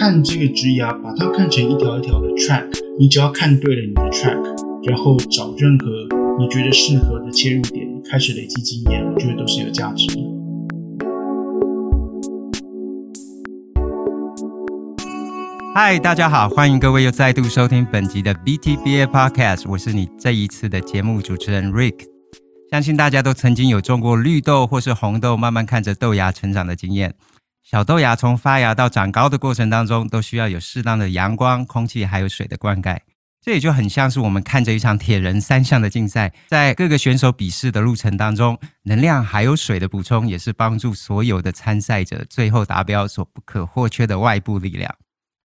看这个枝芽，把它看成一条一条的 track，你只要看对了你的 track，然后找任何你觉得适合的切入点，开始累积经验，我觉得都是有价值的。嗨，大家好，欢迎各位又再度收听本集的 BTBA Podcast，我是你这一次的节目主持人 Rick。相信大家都曾经有种过绿豆或是红豆，慢慢看着豆芽成长的经验。小豆芽从发芽到长高的过程当中，都需要有适当的阳光、空气还有水的灌溉。这也就很像是我们看着一场铁人三项的竞赛，在各个选手比试的路程当中，能量还有水的补充，也是帮助所有的参赛者最后达标所不可或缺的外部力量。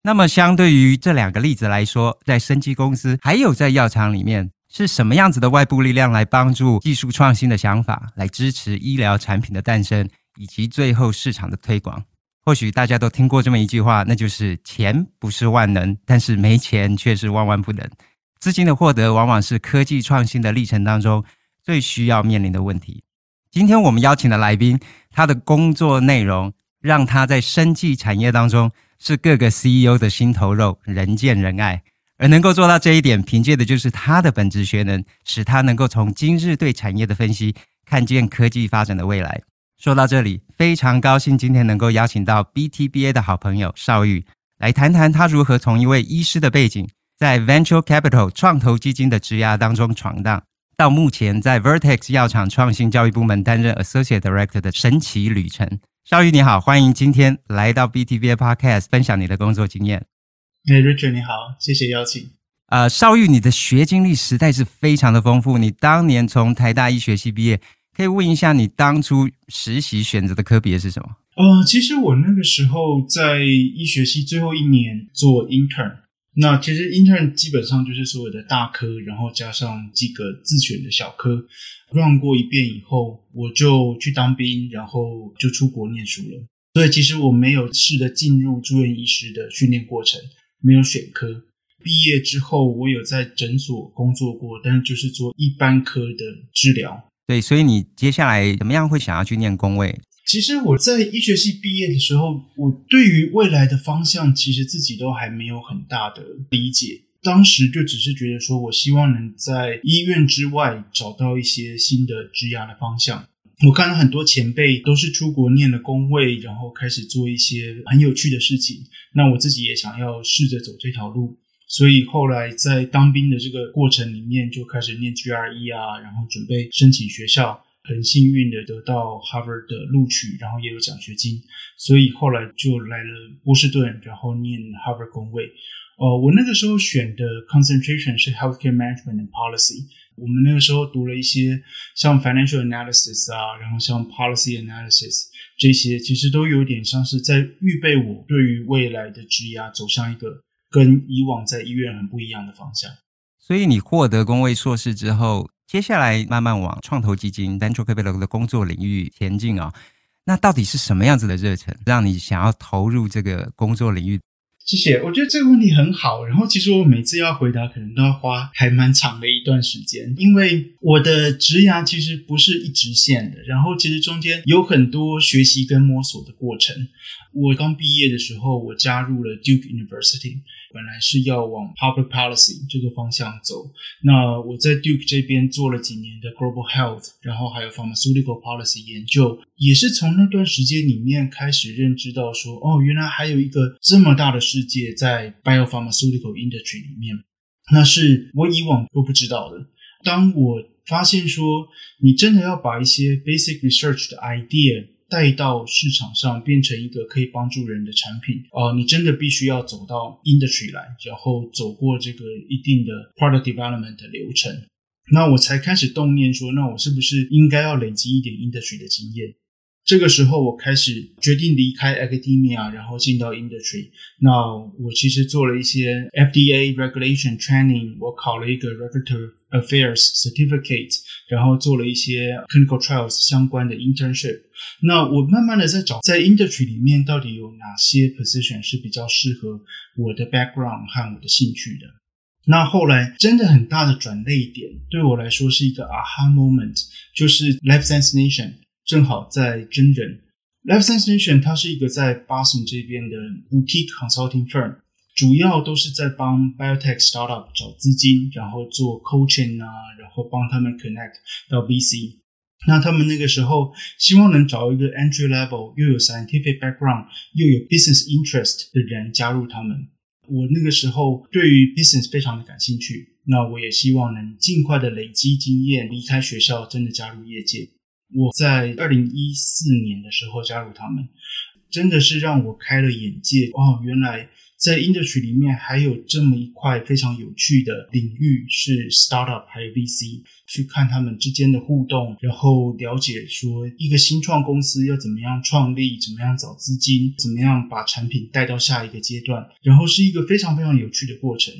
那么，相对于这两个例子来说，在生技公司还有在药厂里面，是什么样子的外部力量来帮助技术创新的想法，来支持医疗产品的诞生，以及最后市场的推广？或许大家都听过这么一句话，那就是钱不是万能，但是没钱却是万万不能。资金的获得，往往是科技创新的历程当中最需要面临的问题。今天我们邀请的来宾，他的工作内容让他在生技产业当中。是各个 CEO 的心头肉，人见人爱，而能够做到这一点，凭借的就是他的本质学能，使他能够从今日对产业的分析，看见科技发展的未来。说到这里，非常高兴今天能够邀请到 BTBA 的好朋友邵玉，来谈谈他如何从一位医师的背景，在 Venture Capital 创投基金的职涯当中闯荡，到目前在 Vertex 药厂创新教育部门担任 Associate Director 的神奇旅程。邵玉你好，欢迎今天来到 BTBA Podcast 分享你的工作经验。哎，Richard 你好，谢谢邀请。呃，邵玉，你的学经历实在是非常的丰富。你当年从台大医学系毕业，可以问一下你当初实习选择的科别是什么？呃，其实我那个时候在医学系最后一年做 intern。那其实 intern 基本上就是所有的大科，然后加上几个自选的小科，run 过一遍以后，我就去当兵，然后就出国念书了。所以其实我没有试着进入住院医师的训练过程，没有选科。毕业之后，我有在诊所工作过，但就是做一般科的治疗。对，所以你接下来怎么样会想要去念公卫？其实我在医学系毕业的时候，我对于未来的方向其实自己都还没有很大的理解。当时就只是觉得说，我希望能在医院之外找到一些新的职涯的方向。我看到很多前辈都是出国念了公卫，然后开始做一些很有趣的事情。那我自己也想要试着走这条路，所以后来在当兵的这个过程里面，就开始念 GRE 啊，然后准备申请学校。很幸运的得到 Harvard 的录取，然后也有奖学金，所以后来就来了波士顿，然后念 Harvard 公卫。呃，我那个时候选的 concentration 是 Healthcare Management and Policy。我们那个时候读了一些像 Financial Analysis 啊，然后像 Policy Analysis 这些，其实都有点像是在预备我对于未来的职业啊走向一个跟以往在医院很不一样的方向。所以你获得工位硕士之后，接下来慢慢往创投基金 Capital 的工作领域前进啊、哦，那到底是什么样子的热忱，让你想要投入这个工作领域？谢谢，我觉得这个问题很好。然后其实我每次要回答，可能都要花还蛮长的一段时间，因为我的职涯其实不是一直线的。然后其实中间有很多学习跟摸索的过程。我刚毕业的时候，我加入了 Duke University，本来是要往 Public Policy 这个方向走。那我在 Duke 这边做了几年的 Global Health，然后还有 Pharmaceutical Policy 研究，也是从那段时间里面开始认知到说，哦，原来还有一个这么大的世界在 Biopharmaceutical Industry 里面，那是我以往都不知道的。当我发现说，你真的要把一些 Basic Research 的 idea 带到市场上，变成一个可以帮助人的产品，呃，你真的必须要走到 Industry 来，然后走过这个一定的 Product Development 的流程，那我才开始动念说，那我是不是应该要累积一点 Industry 的经验？这个时候，我开始决定离开 academia，然后进到 industry。那我其实做了一些 FDA regulation training，我考了一个 regulatory affairs certificate，然后做了一些 clinical trials 相关的 internship。那我慢慢的在找，在 industry 里面到底有哪些 position 是比较适合我的 background 和我的兴趣的。那后来真的很大的转捩点，对我来说是一个 aha moment，就是 Life Science Nation。正好在真人，Life Science Nation 它是一个在 Boston 这边的 boutique consulting firm，主要都是在帮 biotech startup 找资金，然后做 coaching 啊，然后帮他们 connect 到 VC。那他们那个时候希望能找一个 entry level 又有 scientific background 又有 business interest 的人加入他们。我那个时候对于 business 非常的感兴趣，那我也希望能尽快的累积经验，离开学校，真的加入业界。我在二零一四年的时候加入他们，真的是让我开了眼界哦，原来。在 industry 里面还有这么一块非常有趣的领域是 startup 还有 VC，去看他们之间的互动，然后了解说一个新创公司要怎么样创立，怎么样找资金，怎么样把产品带到下一个阶段，然后是一个非常非常有趣的过程。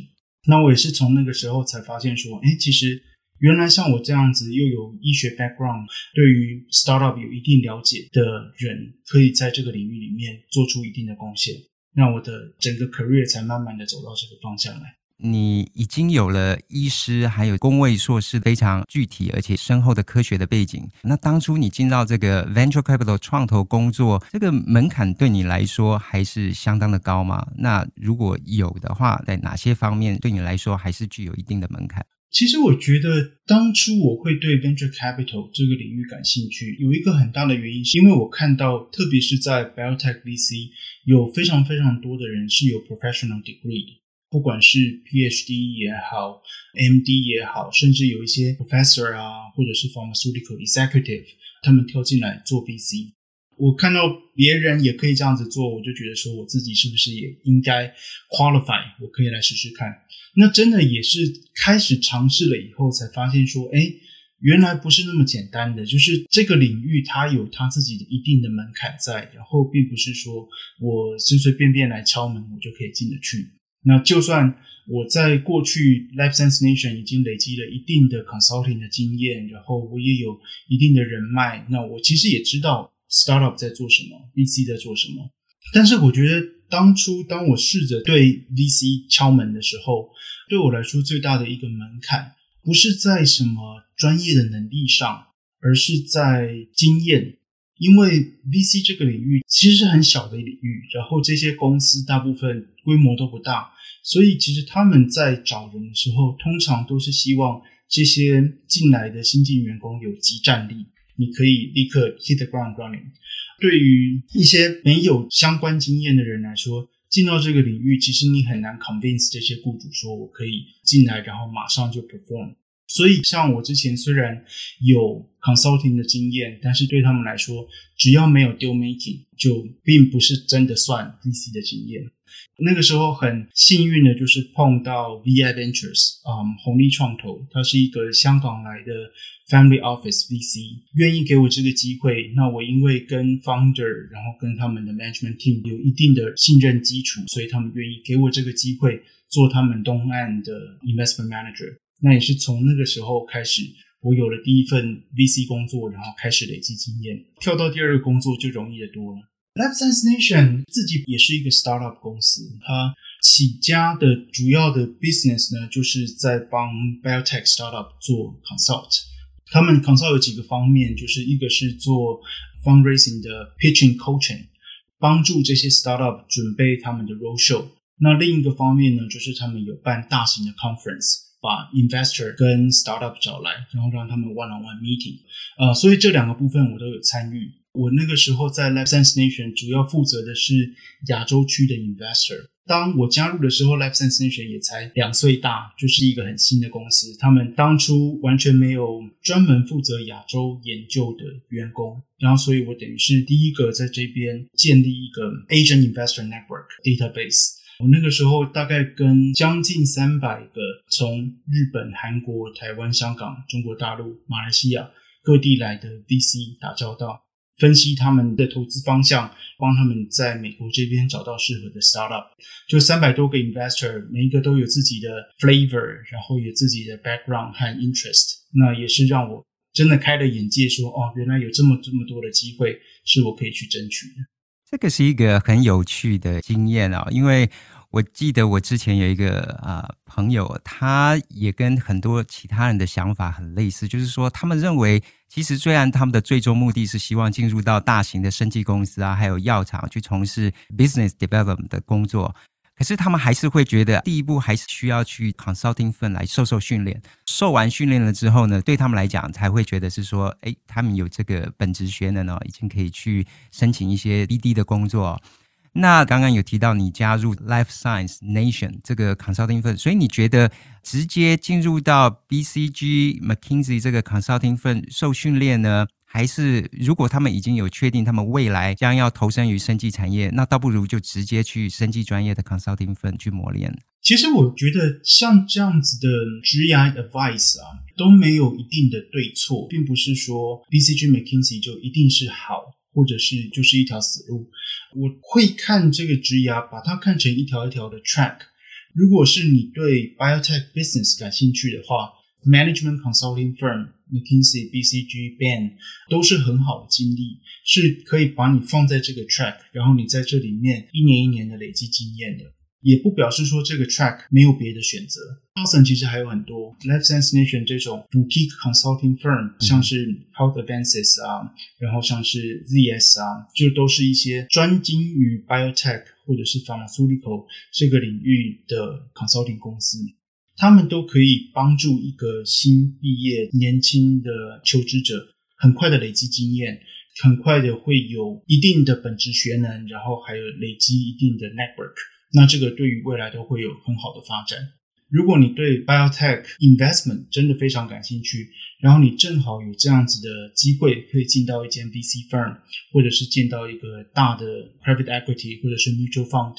那我也是从那个时候才发现说，哎，其实原来像我这样子又有医学 background，对于 startup 有一定了解的人，可以在这个领域里面做出一定的贡献。那我的整个 career 才慢慢的走到这个方向来。你已经有了医师，还有工位硕士，非常具体而且深厚的科学的背景。那当初你进到这个 venture capital 创投工作，这个门槛对你来说还是相当的高吗？那如果有的话，在哪些方面对你来说还是具有一定的门槛？其实我觉得当初我会对 venture capital 这个领域感兴趣，有一个很大的原因，是因为我看到，特别是在 biotech VC，有非常非常多的人是有 professional degree，不管是 PhD 也好，MD 也好，甚至有一些 professor 啊，或者是 pharmaceutical executive，他们跳进来做 VC。我看到别人也可以这样子做，我就觉得说，我自己是不是也应该 qualify？我可以来试试看。那真的也是开始尝试了以后，才发现说，哎，原来不是那么简单的。就是这个领域它有它自己的一定的门槛在，然后并不是说我随随便便来敲门，我就可以进得去。那就算我在过去 Life Science Nation 已经累积了一定的 consulting 的经验，然后我也有一定的人脉，那我其实也知道。Startup 在做什么？VC 在做什么？但是我觉得，当初当我试着对 VC 敲门的时候，对我来说最大的一个门槛，不是在什么专业的能力上，而是在经验。因为 VC 这个领域其实是很小的领域，然后这些公司大部分规模都不大，所以其实他们在找人的时候，通常都是希望这些进来的新进员工有即战力。你可以立刻 hit the ground running。对于一些没有相关经验的人来说，进到这个领域，其实你很难 convince 这些雇主说我可以进来，然后马上就 perform。所以，像我之前虽然有 consulting 的经验，但是对他们来说，只要没有 deal making，就并不是真的算 DC 的经验。那个时候很幸运的，就是碰到 VI Ventures，嗯，红利创投，它是一个香港来的 Family Office VC，愿意给我这个机会。那我因为跟 Founder，然后跟他们的 Management Team 有一定的信任基础，所以他们愿意给我这个机会做他们东岸的 Investment Manager。那也是从那个时候开始，我有了第一份 VC 工作，然后开始累积经验。跳到第二个工作就容易的多了。Life Science Nation 自己也是一个 startup 公司，它起家的主要的 business 呢，就是在帮 biotech startup 做 consult。他们 consult 有几个方面，就是一个是做 fundraising 的 pitching coaching，帮助这些 startup 准备他们的 roadshow。那另一个方面呢，就是他们有办大型的 conference，把 investor 跟 startup 找来，然后让他们 one-on-one meeting。呃，所以这两个部分我都有参与。我那个时候在 Life Science Nation 主要负责的是亚洲区的 investor。当我加入的时候，Life Science Nation 也才两岁大，就是一个很新的公司。他们当初完全没有专门负责亚洲研究的员工，然后所以我等于是第一个在这边建立一个 Asian Investor Network Database。我那个时候大概跟将近三百个从日本、韩国、台湾、香港、中国大陆、马来西亚各地来的 VC 打交道。分析他们的投资方向，帮他们在美国这边找到适合的 startup。就三百多个 investor，每一个都有自己的 flavor，然后有自己的 background 和 interest。那也是让我真的开了眼界说，哦，原来有这么这么多的机会是我可以去争取的。这个是一个很有趣的经验啊，因为。我记得我之前有一个啊、朋友，他也跟很多其他人的想法很类似，就是说他们认为，其实虽然他们的最终目的是希望进入到大型的生技公司啊，还有药厂去从事 business development 的工作，可是他们还是会觉得第一步还是需要去 consulting firm 来受受训练。受完训练了之后呢，对他们来讲才会觉得是说，哎，他们有这个本职学能哦，已经可以去申请一些 BD 的工作。那刚刚有提到你加入 Life Science Nation 这个 consulting firm，所以你觉得直接进入到 BCG McKinsey 这个 consulting firm 受训练呢，还是如果他们已经有确定他们未来将要投身于生技产业，那倒不如就直接去生技专业的 consulting firm 去磨练？其实我觉得像这样子的职涯 advice 啊，都没有一定的对错，并不是说 BCG McKinsey 就一定是好。或者是就是一条死路，我会看这个职涯，把它看成一条一条的 track。如果是你对 biotech business 感兴趣的话，management consulting firm McKinsey、BCG、Bain 都是很好的经历，是可以把你放在这个 track，然后你在这里面一年一年的累积经验的。也不表示说这个 track 没有别的选择。Boston 其实还有很多 Life Science Nation 这种 boutique consulting firm，像是 Health Advances 啊，然后像是 ZS 啊，就都是一些专精于 biotech 或者是 pharmaceutical 这个领域的 consulting 公司，他们都可以帮助一个新毕业年轻的求职者很快的累积经验，很快的会有一定的本职学能，然后还有累积一定的 network。那这个对于未来都会有很好的发展。如果你对 biotech investment 真的非常感兴趣，然后你正好有这样子的机会，可以进到一间 VC firm，或者是进到一个大的 private equity 或者是 mutual fund，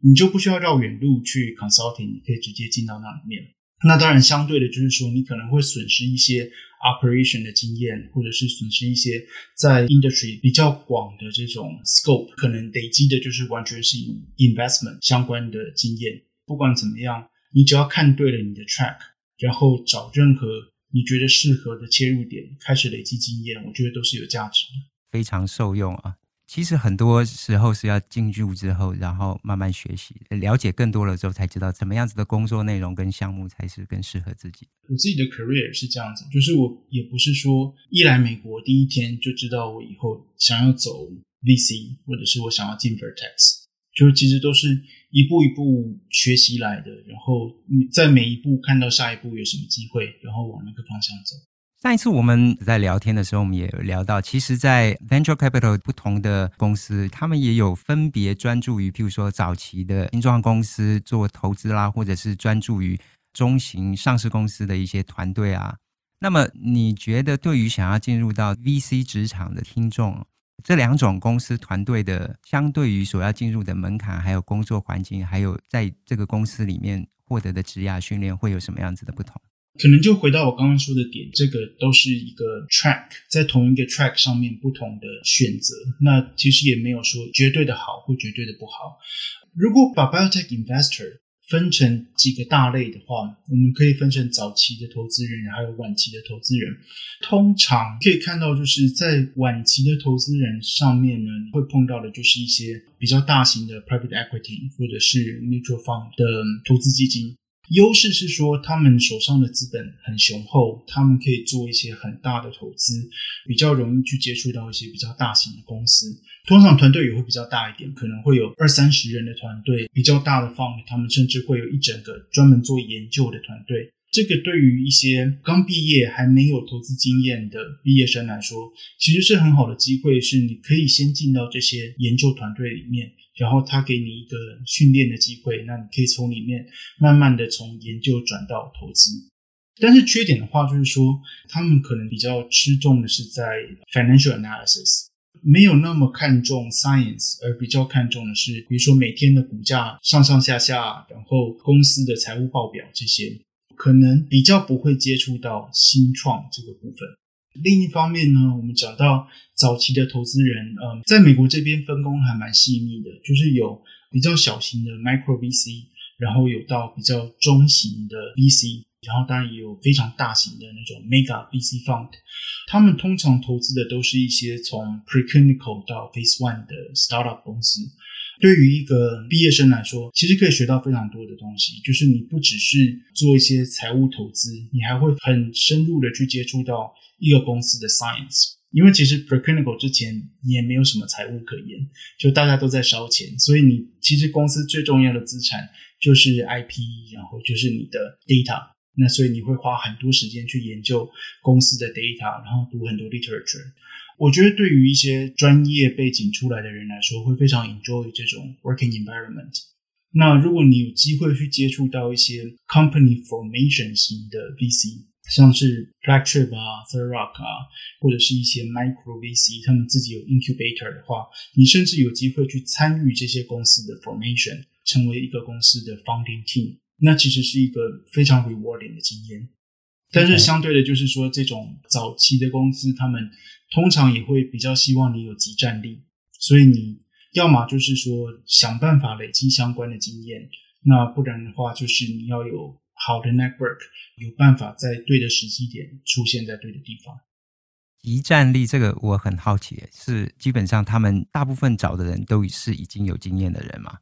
你就不需要绕远路去 consulting，你可以直接进到那里面。那当然，相对的就是说，你可能会损失一些 operation 的经验，或者是损失一些在 industry 比较广的这种 scope，可能累积的就是完全是 investment 相关的经验。不管怎么样，你只要看对了你的 track，然后找任何你觉得适合的切入点，开始累积经验，我觉得都是有价值的，非常受用啊。其实很多时候是要进入之后，然后慢慢学习，了解更多了之后，才知道怎么样子的工作内容跟项目才是更适合自己。我自己的 career 是这样子，就是我也不是说一来美国第一天就知道我以后想要走 VC，或者是我想要进 Vertex，就其实都是一步一步学习来的，然后在每一步看到下一步有什么机会，然后往那个方向走。上一次我们在聊天的时候，我们也聊到，其实，在 venture capital 不同的公司，他们也有分别专注于，譬如说早期的新创公司做投资啦，或者是专注于中型上市公司的一些团队啊。那么，你觉得对于想要进入到 VC 职场的听众，这两种公司团队的相对于所要进入的门槛，还有工作环境，还有在这个公司里面获得的职涯训练，会有什么样子的不同？可能就回到我刚刚说的点，这个都是一个 track，在同一个 track 上面不同的选择。那其实也没有说绝对的好或绝对的不好。如果把 biotech investor 分成几个大类的话，我们可以分成早期的投资人，还有晚期的投资人。通常可以看到，就是在晚期的投资人上面呢，会碰到的就是一些比较大型的 private equity 或者是 mutual fund 的投资基金。优势是说，他们手上的资本很雄厚，他们可以做一些很大的投资，比较容易去接触到一些比较大型的公司。通常团队也会比较大一点，可能会有二三十人的团队。比较大的 fund，他们甚至会有一整个专门做研究的团队。这个对于一些刚毕业还没有投资经验的毕业生来说，其实是很好的机会，是你可以先进到这些研究团队里面。然后他给你一个训练的机会，那你可以从里面慢慢的从研究转到投资。但是缺点的话，就是说他们可能比较吃重的是在 financial analysis，没有那么看重 science，而比较看重的是，比如说每天的股价上上下下，然后公司的财务报表这些，可能比较不会接触到新创这个部分。另一方面呢，我们讲到早期的投资人，嗯，在美国这边分工还蛮细腻的，就是有比较小型的 micro VC，然后有到比较中型的 VC，然后当然也有非常大型的那种 mega VC fund。他们通常投资的都是一些从 preclinical 到 phase one 的 startup 公司。对于一个毕业生来说，其实可以学到非常多的东西。就是你不只是做一些财务投资，你还会很深入的去接触到一个公司的 science。因为其实 preclinical 之前你也没有什么财务可言，就大家都在烧钱，所以你其实公司最重要的资产就是 IP，然后就是你的 data。那所以你会花很多时间去研究公司的 data，然后读很多 literature。我觉得对于一些专业背景出来的人来说，会非常 enjoy 这种 working environment。那如果你有机会去接触到一些 company formation 型的 VC，像是 Flagship 啊、Third Rock 啊，或者是一些 micro VC，他们自己有 incubator 的话，你甚至有机会去参与这些公司的 formation，成为一个公司的 founding team。那其实是一个非常 rewarding 的经验，但是相对的，就是说这种早期的公司，他们通常也会比较希望你有集战力，所以你要么就是说想办法累积相关的经验，那不然的话，就是你要有好的 network，有办法在对的时机点出现在对的地方。即战力这个我很好奇，是基本上他们大部分找的人都是已经有经验的人吗？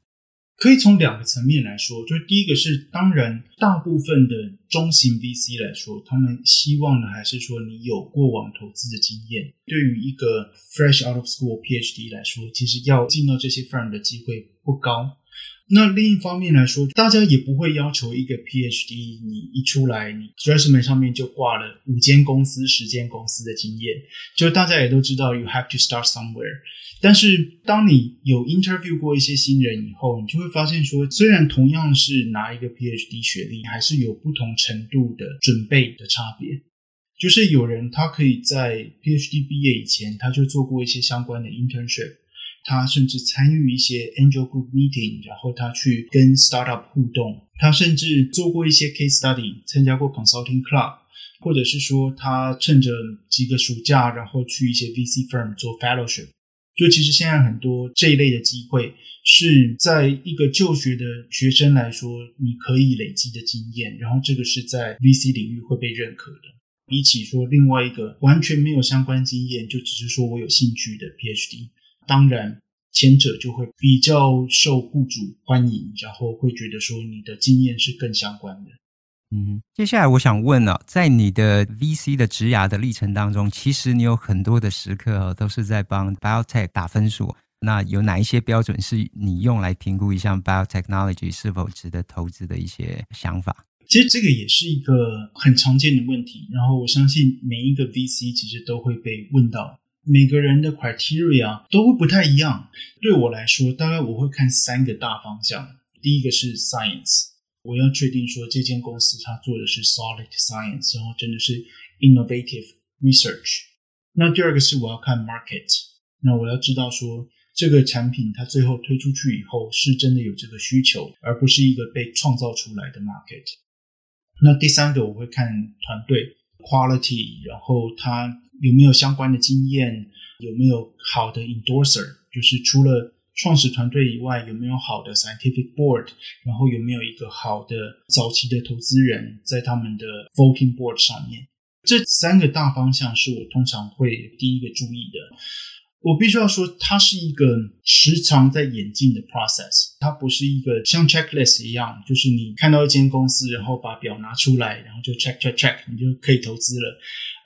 可以从两个层面来说，就是第一个是，当然，大部分的中型 VC 来说，他们希望的还是说你有过往投资的经验。对于一个 fresh out of school PhD 来说，其实要进到这些 firm 的机会不高。那另一方面来说，大家也不会要求一个 PhD，你一出来，你 resume 上面就挂了五间公司、十间公司的经验。就大家也都知道，you have to start somewhere。但是当你有 interview 过一些新人以后，你就会发现说，虽然同样是拿一个 PhD 学历，还是有不同程度的准备的差别。就是有人他可以在 PhD 毕业以前，他就做过一些相关的 internship。他甚至参与一些 angel group meeting，然后他去跟 startup 互动。他甚至做过一些 case study，参加过 consulting club，或者是说他趁着几个暑假，然后去一些 VC firm 做 fellowship。就其实现在很多这一类的机会，是在一个就学的学生来说，你可以累积的经验，然后这个是在 VC 领域会被认可的。比起说另外一个完全没有相关经验，就只是说我有兴趣的 PhD。当然，前者就会比较受雇主欢迎，然后会觉得说你的经验是更相关的。嗯，接下来我想问了，在你的 VC 的职涯的历程当中，其实你有很多的时刻哦，都是在帮 Biotech 打分数。那有哪一些标准是你用来评估一项 Biotechnology 是否值得投资的一些想法？其实这个也是一个很常见的问题，然后我相信每一个 VC 其实都会被问到。每个人的 criteria 都会不太一样。对我来说，大概我会看三个大方向。第一个是 science，我要确定说这间公司它做的是 solid science，然后真的是 innovative research。那第二个是我要看 market，那我要知道说这个产品它最后推出去以后是真的有这个需求，而不是一个被创造出来的 market。那第三个我会看团队 quality，然后它。有没有相关的经验？有没有好的 endorser？就是除了创始团队以外，有没有好的 scientific board？然后有没有一个好的早期的投资人在他们的 voting board 上面？这三个大方向是我通常会第一个注意的。我必须要说，它是一个时常在演进的 process，它不是一个像 checklist 一样，就是你看到一间公司，然后把表拿出来，然后就 check check check，你就可以投资了。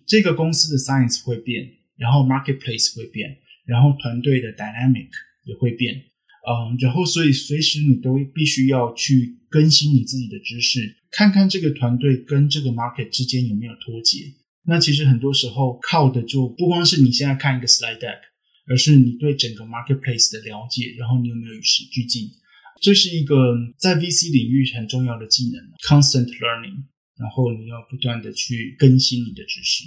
这个公司的 science 会变，然后 marketplace 会变，然后团队的 dynamic 也会变，嗯，然后所以随时你都必须要去更新你自己的知识，看看这个团队跟这个 market 之间有没有脱节。那其实很多时候靠的就不光是你现在看一个 slide deck，而是你对整个 marketplace 的了解，然后你有没有与时俱进。这是一个在 VC 领域很重要的技能，constant learning，然后你要不断的去更新你的知识。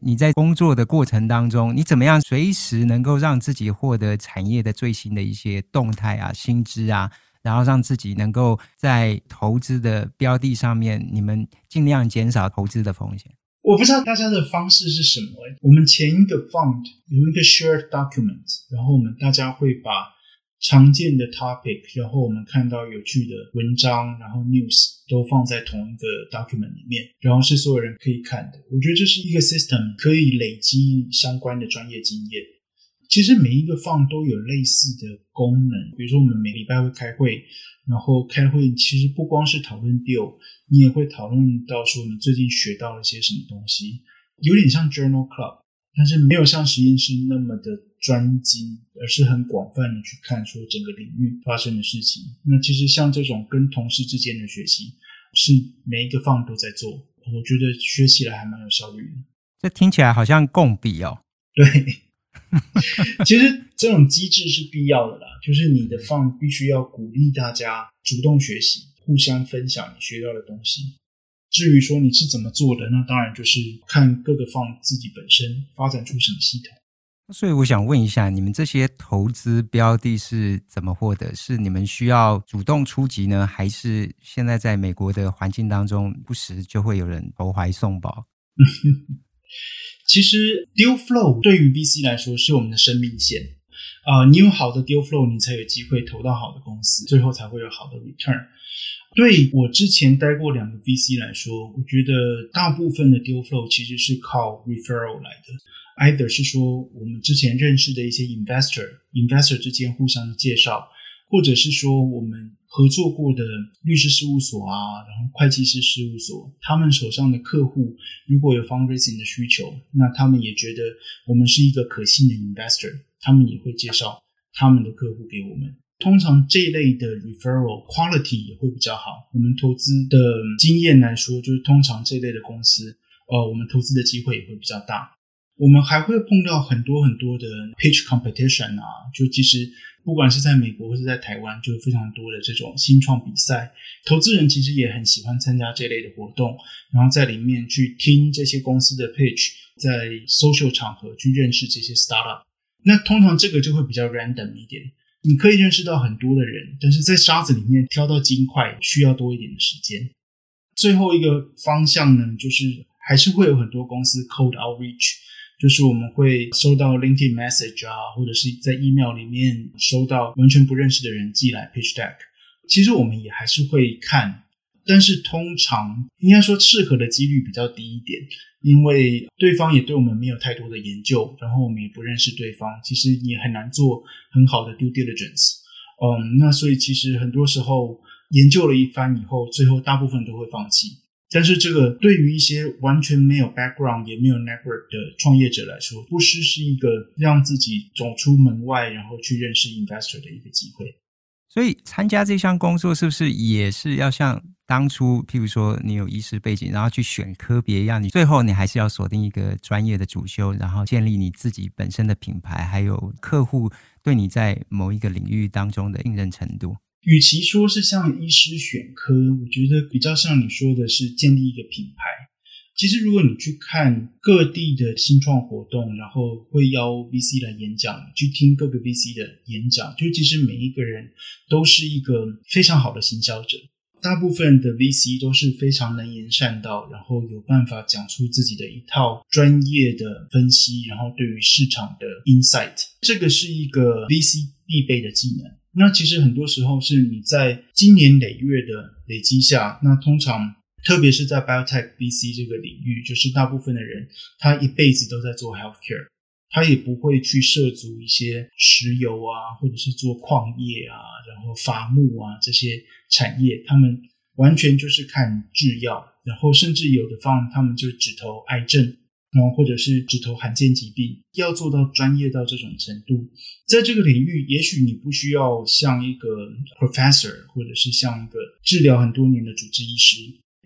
你在工作的过程当中，你怎么样随时能够让自己获得产业的最新的一些动态啊、新知啊，然后让自己能够在投资的标的上面，你们尽量减少投资的风险？我不知道大家的方式是什么。我们前一个 fund 有一个 shared document，然后我们大家会把。常见的 topic，然后我们看到有趣的文章，然后 news 都放在同一个 document 里面，然后是所有人可以看的。我觉得这是一个 system，可以累积相关的专业经验。其实每一个 fund 都有类似的功能，比如说我们每礼拜会开会，然后开会其实不光是讨论 deal，你也会讨论到说你最近学到了些什么东西，有点像 journal club，但是没有像实验室那么的专精，而是很广泛的去看说整个领域发生的事情。那其实像这种跟同事之间的学习，是每一个 fund 都在做，我觉得学起来还蛮有效率的。这听起来好像共笔哦。对。其实这种机制是必要的啦，就是你的 fund 必须要鼓励大家主动学习，互相分享你学到的东西。至于说你是怎么做的，那当然就是看各个 fund 自己本身发展出什么系统。所以我想问一下，你们这些投资标的是怎么获得？是你们需要主动出击呢，还是现在在美国的环境当中，不时就会有人投怀送抱？其实 deal flow 对于 VC 来说是我们的生命线啊、你有好的 deal flow，你才有机会投到好的公司，最后才会有好的 return。对我之前待过两个 VC 来说，我觉得大部分的 deal flow 其实是靠 referral 来的，either 是说我们之前认识的一些 investor，investor 之间互相介绍，或者是说我们。合作过的律师事务所啊，然后会计师事务所，他们手上的客户如果有 fundraising 的需求，那他们也觉得我们是一个可信的 investor，他们也会介绍他们的客户给我们。通常这一类的 referral quality 也会比较好。我们投资的经验来说，就是通常这类的公司，呃，我们投资的机会也会比较大。我们还会碰到很多很多的 pitch competition 啊，就其实不管是在美国或是在台湾，就有非常多的这种新创比赛，投资人其实也很喜欢参加这类的活动，然后在里面去听这些公司的 pitch，在 social 场合去认识这些 startup。那通常这个就会比较 random 一点，你可以认识到很多的人，但是在沙子里面挑到金块需要多一点的时间。最后一个方向呢，就是还是会有很多公司 cold outreach。就是我们会收到 LinkedIn message 啊，或者是在 email 里面收到完全不认识的人寄来 pitch deck。其实我们也还是会看，但是通常应该说适合的几率比较低一点，因为对方也对我们没有太多的研究，然后我们也不认识对方，其实也很难做很好的 due diligence。嗯，那所以其实很多时候研究了一番以后，最后大部分都会放弃。但是这个对于一些完全没有 background 也没有 network 的创业者来说，不失是一个让自己走出门外，然后去认识 investor 的一个机会。所以参加这项工作是不是也是要像当初，譬如说你有医师背景，然后去选科别一样，你最后你还是要锁定一个专业的主修，然后建立你自己本身的品牌，还有客户对你在某一个领域当中的信任程度。与其说是像医师选科，我觉得比较像你说的是建立一个品牌。其实，如果你去看各地的新创活动，然后会邀 VC 来演讲，去听各个 VC 的演讲，就其实每一个人都是一个非常好的行销者。大部分的 VC 都是非常能言善道，然后有办法讲出自己的一套专业的分析，然后对于市场的 insight，这个是一个 VC 必备的技能。那其实很多时候是你在经年累月的累积下，那通常特别是在 biotech VC 这个领域，就是大部分的人他一辈子都在做 healthcare，他也不会去涉足一些石油啊，或者是做矿业啊，然后伐木啊这些产业，他们完全就是看制药，然后甚至有的方他们就只投癌症。然后，或者是指头罕见疾病，要做到专业到这种程度，在这个领域，也许你不需要像一个 professor，或者是像一个治疗很多年的主治医师。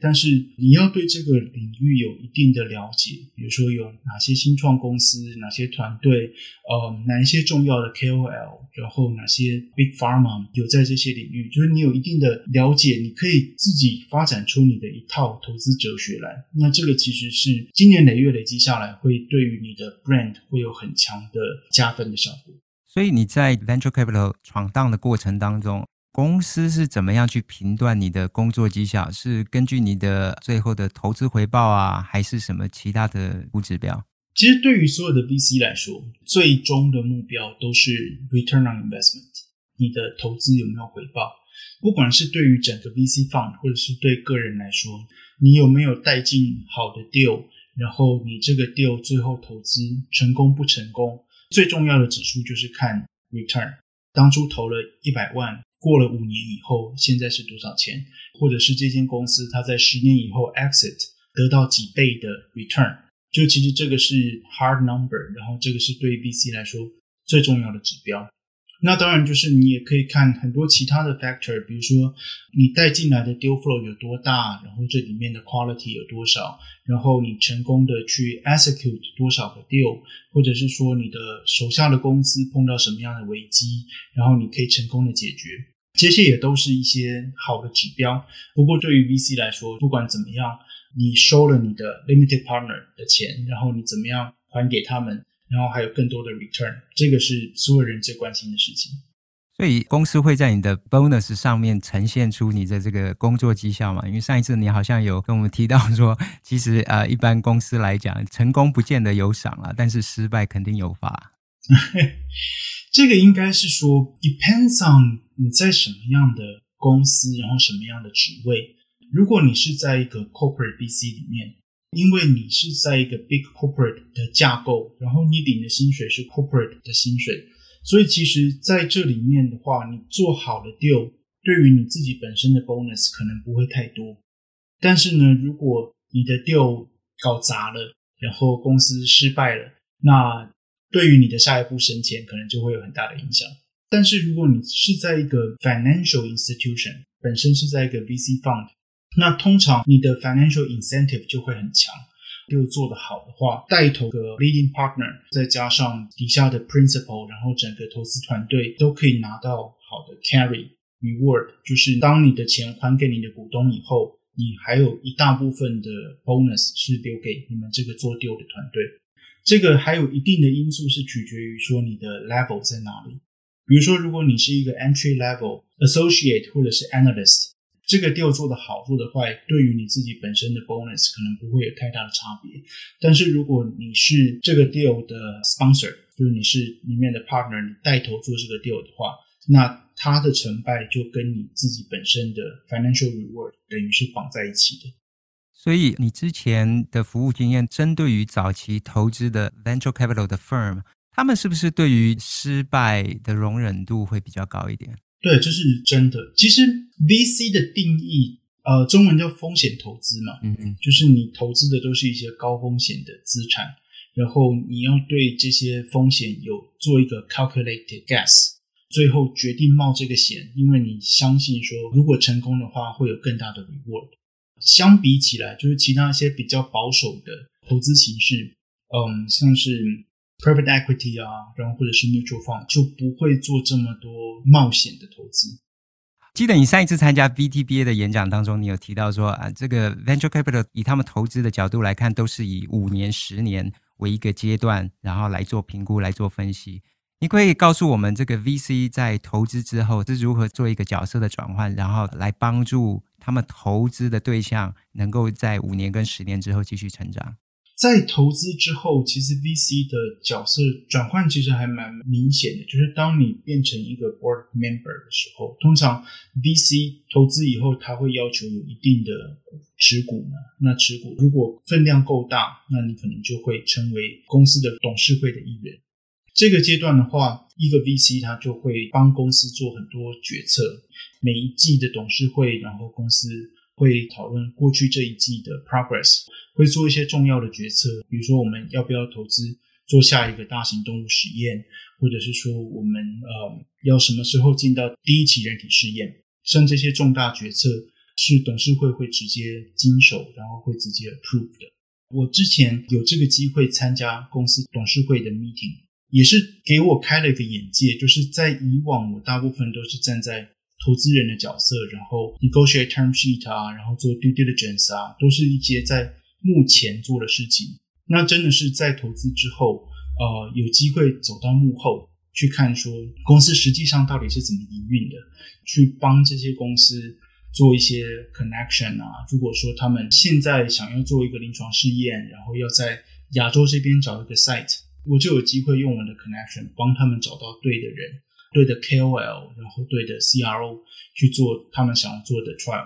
但是你要对这个领域有一定的了解，比如说有哪些新创公司、哪些团队，呃，哪一些重要的 KOL，然后哪些 Big Pharma 有在这些领域，就是你有一定的了解，你可以自己发展出你的一套投资哲学来。那这个其实是今年累月累积下来，会对于你的 brand 会有很强的加分的效果。所以你在 Venture Capital 闯荡的过程当中。公司是怎么样去评断你的工作绩效？是根据你的最后的投资回报啊，还是什么其他的估值标？其实对于所有的 VC 来说，最终的目标都是 return on investment。你的投资有没有回报？不管是对于整个 VC fund，或者是对个人来说，你有没有带进好的 deal？然后你这个 deal 最后投资成功不成功？最重要的指数就是看 return，当初投了一百万，过了五年以后，现在是多少钱？或者是这间公司它在十年以后 exit 得到几倍的 return？就其实这个是 hard number，然后这个是对 VC 来说最重要的指标。那当然就是你也可以看很多其他的 factor，比如说你带进来的 deal flow 有多大，然后这里面的 quality 有多少，然后你成功的去 execute 多少个 deal，或者是说你的手下的公司碰到什么样的危机，然后你可以成功的解决，这些也都是一些好的指标。不过对于 VC 来说，不管怎么样，你收了你的 limited partner 的钱，然后你怎么样还给他们。然后还有更多的 return，这个是所有人最关心的事情。所以公司会在你的 bonus 上面呈现出你的这个工作绩效嘛？因为上一次你好像有跟我们提到说，其实呃，一般公司来讲，成功不见得有赏了，但是失败肯定有罚。这个应该是说 depends on 你在什么样的公司，然后什么样的职位。如果你是在一个 corporate BC 里面。因为你是在一个 big corporate 的架构，然后你领的薪水是 corporate 的薪水，所以其实在这里面的话，你做好了 deal，对于你自己本身的 bonus 可能不会太多。但是呢，如果你的 deal 搞砸了，然后公司失败了，那对于你的下一步升迁可能就会有很大的影响。但是如果你是在一个 financial institution，本身是在一个 VC fund。那通常你的 financial incentive 就会很强，又做得好的话，带头的 leading partner，再加上底下的 principal，然后整个投资团队都可以拿到好的 carry reward，就是当你的钱还给你的股东以后，你还有一大部分的 bonus 是留给你们这个做 deal 的团队。这个还有一定的因素是取决于说你的 level 在哪里，比如说如果你是一个 entry level associate 或者是 analyst。这个 deal 做的好，做的坏，对于你自己本身的 bonus 可能不会有太大的差别。但是如果你是这个 deal 的 sponsor，就是你是里面的 partner，你带头做这个 deal 的话，那他的成败就跟你自己本身的 financial reward 等于是绑在一起的。所以你之前的服务经验，针对于早期投资的 venture capital 的 firm，他们是不是对于失败的容忍度会比较高一点？对，这是真的。其实 VC 的定义，呃，中文叫风险投资嘛，嗯嗯，就是你投资的都是一些高风险的资产，然后你要对这些风险有做一个 calculated guess，最后决定冒这个险，因为你相信说，如果成功的话，会有更大的 reward。相比起来，就是其他一些比较保守的投资形式，嗯，像是。Private equity 啊，然后或者是 mutual fund 就不会做这么多冒险的投资。记得你上一次参加 VTBA 的演讲当中，你有提到说啊，这个 venture capital 以他们投资的角度来看，都是以五年、十年为一个阶段，然后来做评估、来做分析。你可以告诉我们，这个 VC 在投资之后是如何做一个角色的转换，然后来帮助他们投资的对象能够在五年跟十年之后继续成长。在投资之后，其实 VC 的角色转换其实还蛮明显的。就是当你变成一个 board member 的时候，通常 VC 投资以后，他会要求有一定的持股嘛。那持股如果分量够大，那你可能就会成为公司的董事会的一员。这个阶段的话，一个 VC 他就会帮公司做很多决策，每一季的董事会，然后公司。会讨论过去这一季的 progress，会做一些重要的决策，比如说我们要不要投资做下一个大型动物实验，或者是说我们呃要什么时候进到第一期人体试验，像这些重大决策是董事会会直接经手，然后会直接 approve 的。我之前有这个机会参加公司董事会的 meeting，也是给我开了一个眼界，就是在以往我大部分都是站在投资人的角色，然后 negotiate term sheet 啊，然后做 due diligence 啊，都是一些在幕前做的事情。那真的是在投资之后，呃，有机会走到幕后去看，说公司实际上到底是怎么营运的，去帮这些公司做一些 connection 啊。如果说他们现在想要做一个临床试验，然后要在亚洲这边找一个 site，我就有机会用我的 connection 帮他们找到对的人。对的 KOL，然后对的 CRO 去做他们想要做的 trial。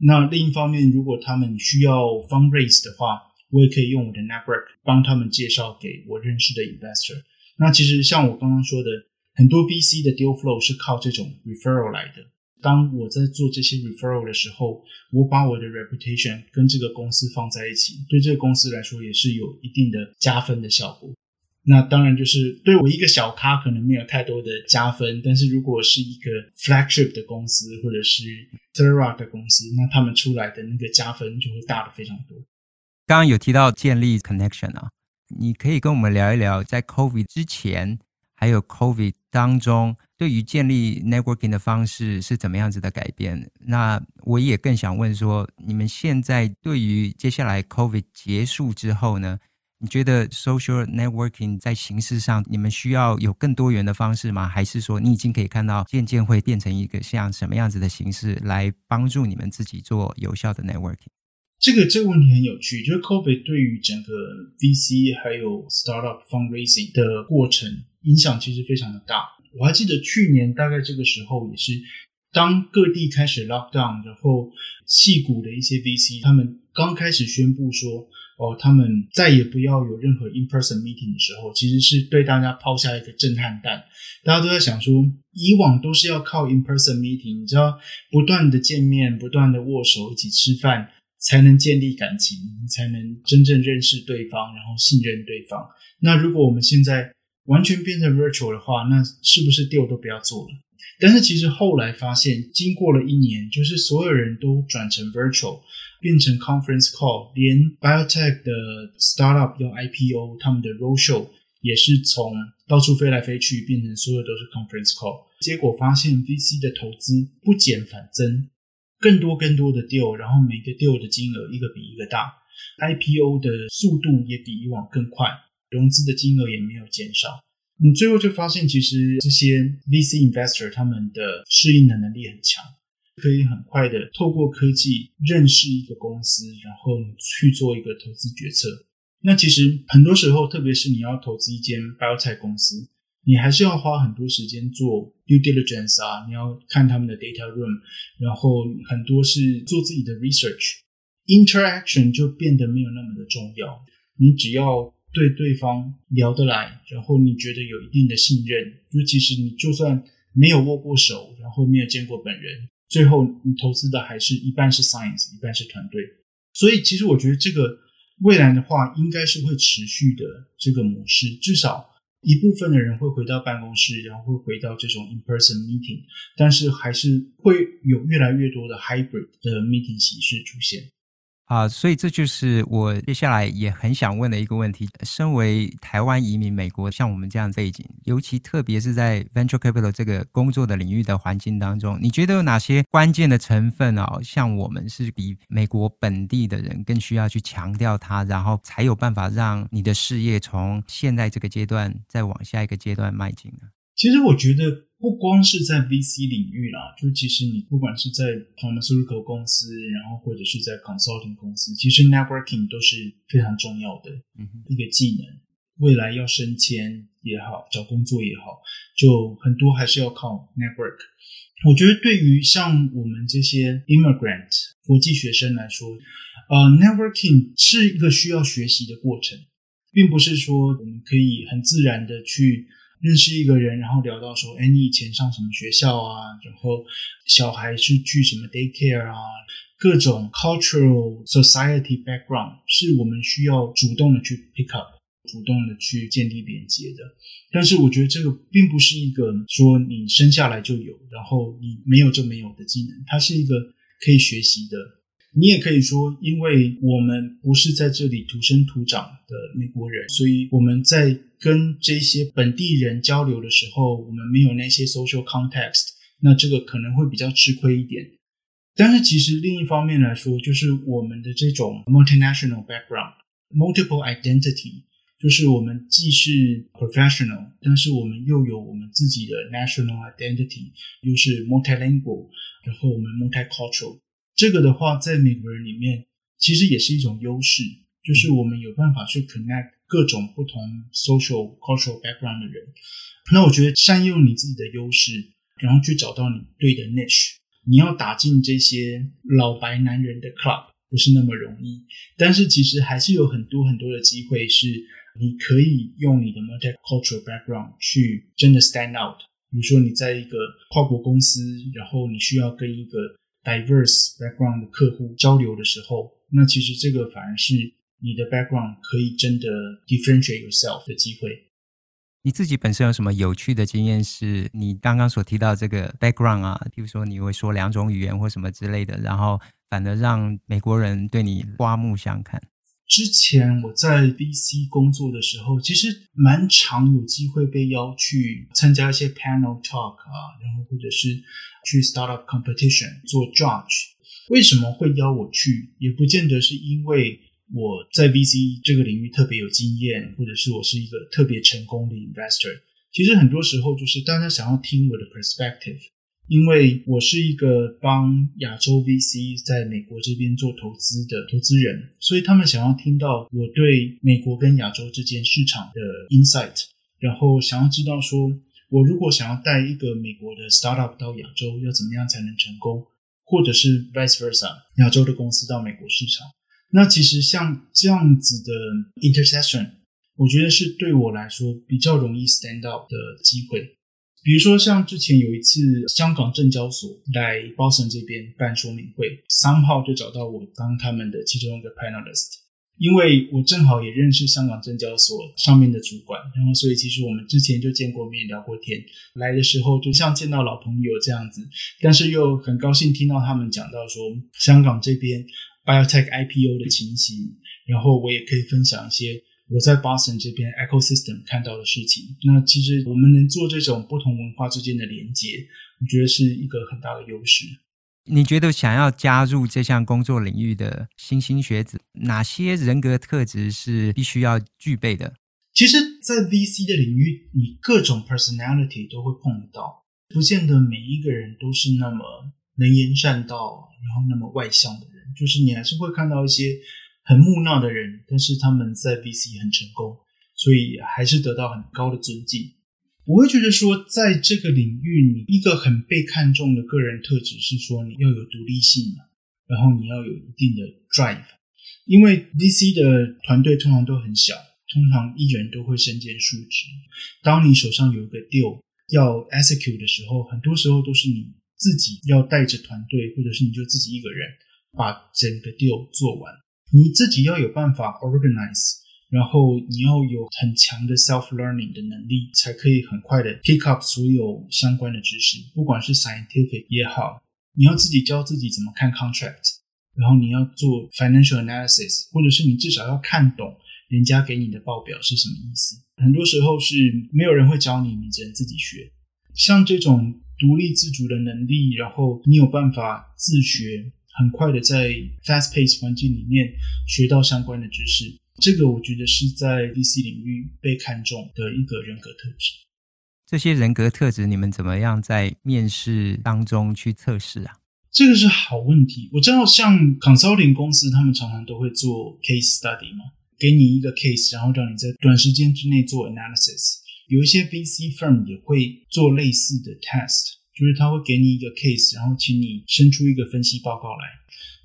那另一方面，如果他们需要 fundraise 的话，我也可以用我的 network 帮他们介绍给我认识的 investor。那其实像我刚刚说的，很多 VC 的 deal flow 是靠这种 referral 来的。当我在做这些 referral 的时候，我把我的 reputation 跟这个公司放在一起，对这个公司来说也是有一定的加分的效果。那当然就是对我一个小咖可能没有太多的加分，但是如果是一个 flagship 的公司或者是 third round 的公司，那他们出来的那个加分就会大的非常多。刚刚有提到建立 connection 啊，你可以跟我们聊一聊，在 COVID 之前还有 COVID 当中，对于建立 networking 的方式是怎么样子的改变？那我也更想问说，你们现在对于接下来 COVID 结束之后呢？你觉得 social networking 在形式上，你们需要有更多元的方式吗？还是说你已经可以看到渐渐会变成一个像什么样子的形式来帮助你们自己做有效的 networking？这个这个问题很有趣，就是 COVID 对于整个 VC 还有 startup fundraising 的过程影响其实非常的大。我还记得去年大概这个时候也是，当各地开始 lock down，然后戏股的一些 VC 他们刚开始宣布说。哦，他们再也不要有任何 in-person meeting 的时候，其实是对大家抛下一个震撼弹。大家都在想说，以往都是要靠 in-person meeting，你知道，不断的见面，不断的握手，一起吃饭，才能建立感情，才能真正认识对方，然后信任对方。那如果我们现在完全变成 virtual 的话，那是不是 deal 都不要做了？但是其实后来发现，经过了一年，就是所有人都转成 virtual。变成 conference call，连 biotech 的 startup 要 IPO，他们的 roadshow 也是从到处飞来飞去，变成所有都是 conference call。结果发现 VC 的投资不减反增，更多更多的 deal，然后每个 deal 的金额一个比一个大，IPO 的速度也比以往更快，融资的金额也没有减少。你最后就发现，其实这些 VC investor 他们的适应的能力很强。可以很快的透过科技认识一个公司，然后去做一个投资决策。那其实很多时候，特别是你要投资一间 biotech 公司，你还是要花很多时间做 due diligence 啊，你要看他们的 data room，然后很多是做自己的 research，interaction 就变得没有那么的重要。你只要对对方聊得来，然后你觉得有一定的信任，就其实你就算没有握过手，然后没有见过本人。最后，你投资的还是一半是 science，一半是团队。所以，其实我觉得这个未来的话，应该是会持续的这个模式。至少一部分的人会回到办公室，然后会回到这种 in-person meeting，但是还是会有越来越多的 hybrid 的 meeting 形式出现。啊，所以这就是我接下来也很想问的一个问题。身为台湾移民美国，像我们这样背景，尤其特别是在 venture capital 这个工作的领域的环境当中，你觉得有哪些关键的成分啊？像我们是比美国本地的人更需要去强调它，然后才有办法让你的事业从现在这个阶段再往下一个阶段迈进呢？其实我觉得。不光是在 VC 领域啦，就其实你不管是在 pharmaceutical 公司，然后或者是在 consulting 公司，其实 networking 都是非常重要的一个技能。未来要升迁也好，找工作也好，就很多还是要靠 network。我觉得对于像我们这些 immigrant 国际学生来说，呃，networking 是一个需要学习的过程，并不是说我们可以很自然的去。认识一个人，然后聊到说：“哎，你以前上什么学校啊？然后小孩是去什么 daycare 啊？各种 cultural society background 是我们需要主动的去 pick up，主动的去建立连接的。但是我觉得这个并不是一个说你生下来就有，然后你没有就没有的技能，它是一个可以学习的。你也可以说，因为我们不是在这里土生土长的美国人，所以我们在。”跟这些本地人交流的时候，我们没有那些 social context，那这个可能会比较吃亏一点。但是其实另一方面来说，就是我们的这种 multinational background，multiple identity，就是我们既是 professional，但是我们又有我们自己的 national identity，又是 multilingual，然后我们 multicultural。这个的话，在美国人里面其实也是一种优势，就是我们有办法去 connect。各种不同 social cultural background 的人，那我觉得善用你自己的优势，然后去找到你对的 niche。你要打进这些老白男人的 club 不是那么容易，但是其实还是有很多很多的机会是你可以用你的 multicultural background 去真的 stand out。比如说你在一个跨国公司，然后你需要跟一个 diverse background 的客户交流的时候，那其实这个反而是你的 background 可以真的 differentiate yourself 的机会。你自己本身有什么有趣的经验？是你刚刚所提到这个 background 啊，比如说你会说两种语言或什么之类的，然后反而让美国人对你刮目相看。之前我在 VC 工作的时候，其实蛮常有机会被邀去参加一些 panel talk 啊，然后或者是去 startup competition 做 judge。为什么会邀我去？也不见得是因为我在 VC 这个领域特别有经验，或者是我是一个特别成功的 investor。其实很多时候就是大家想要听我的 perspective。因为我是一个帮亚洲 VC 在美国这边做投资的投资人，所以他们想要听到我对美国跟亚洲之间市场的 insight，然后想要知道说，我如果想要带一个美国的 startup 到亚洲，要怎么样才能成功，或者是 vice versa，亚洲的公司到美国市场。那其实像这样子的 intersection，我觉得是对我来说比较容易 stand out 的机会。比如说，像之前有一次，香港证交所来 Boston 这边办说明会，somehow 就找到我当他们的其中一个 panelist，因为我正好也认识香港证交所上面的主管，然后所以其实我们之前就见过面、聊过天，来的时候就像见到老朋友这样子，但是又很高兴听到他们讲到说香港这边 biotech IPO 的情形，然后我也可以分享一些。我在 Boston 这边 ecosystem 看到的事情，那其实我们能做这种不同文化之间的连接，我觉得是一个很大的优势。你觉得想要加入这项工作领域的新兴学子，哪些人格特质是必须要具备的？其实，在 VC 的领域，你各种 personality 都会碰得到，不见得每一个人都是那么能言善道，然后那么外向的人，就是你还是会看到一些。很木讷的人，但是他们在 VC 很成功，所以还是得到很高的尊敬。我会觉得说，在这个领域，你一个很被看重的个人特质是说，你要有独立性嘛，然后你要有一定的 drive。因为 VC 的团队通常都很小，通常一人都会身兼数职。当你手上有一个 deal 要 execute 的时候，很多时候都是你自己要带着团队，或者是你就自己一个人把整个 deal 做完。你自己要有办法 organize，然后你要有很强的 self learning 的能力，才可以很快的 pick up 所有相关的知识，不管是 scientific 也好，你要自己教自己怎么看 contract，然后你要做 financial analysis，或者是你至少要看懂人家给你的报表是什么意思。很多时候是没有人会教你，你只能自己学。像这种独立自主的能力，然后你有办法自学。很快的在 fast pace 环境里面学到相关的知识，这个我觉得是在 VC 领域被看重的一个人格特质。这些人格特质你们怎么样在面试当中去测试啊？这个是好问题。我知道像 consulting 公司，他们常常都会做 case study 嘛，给你一个 case，然后让你在短时间之内做 analysis。有一些 VC firm 也会做类似的 test。就是他会给你一个 case，然后请你生出一个分析报告来。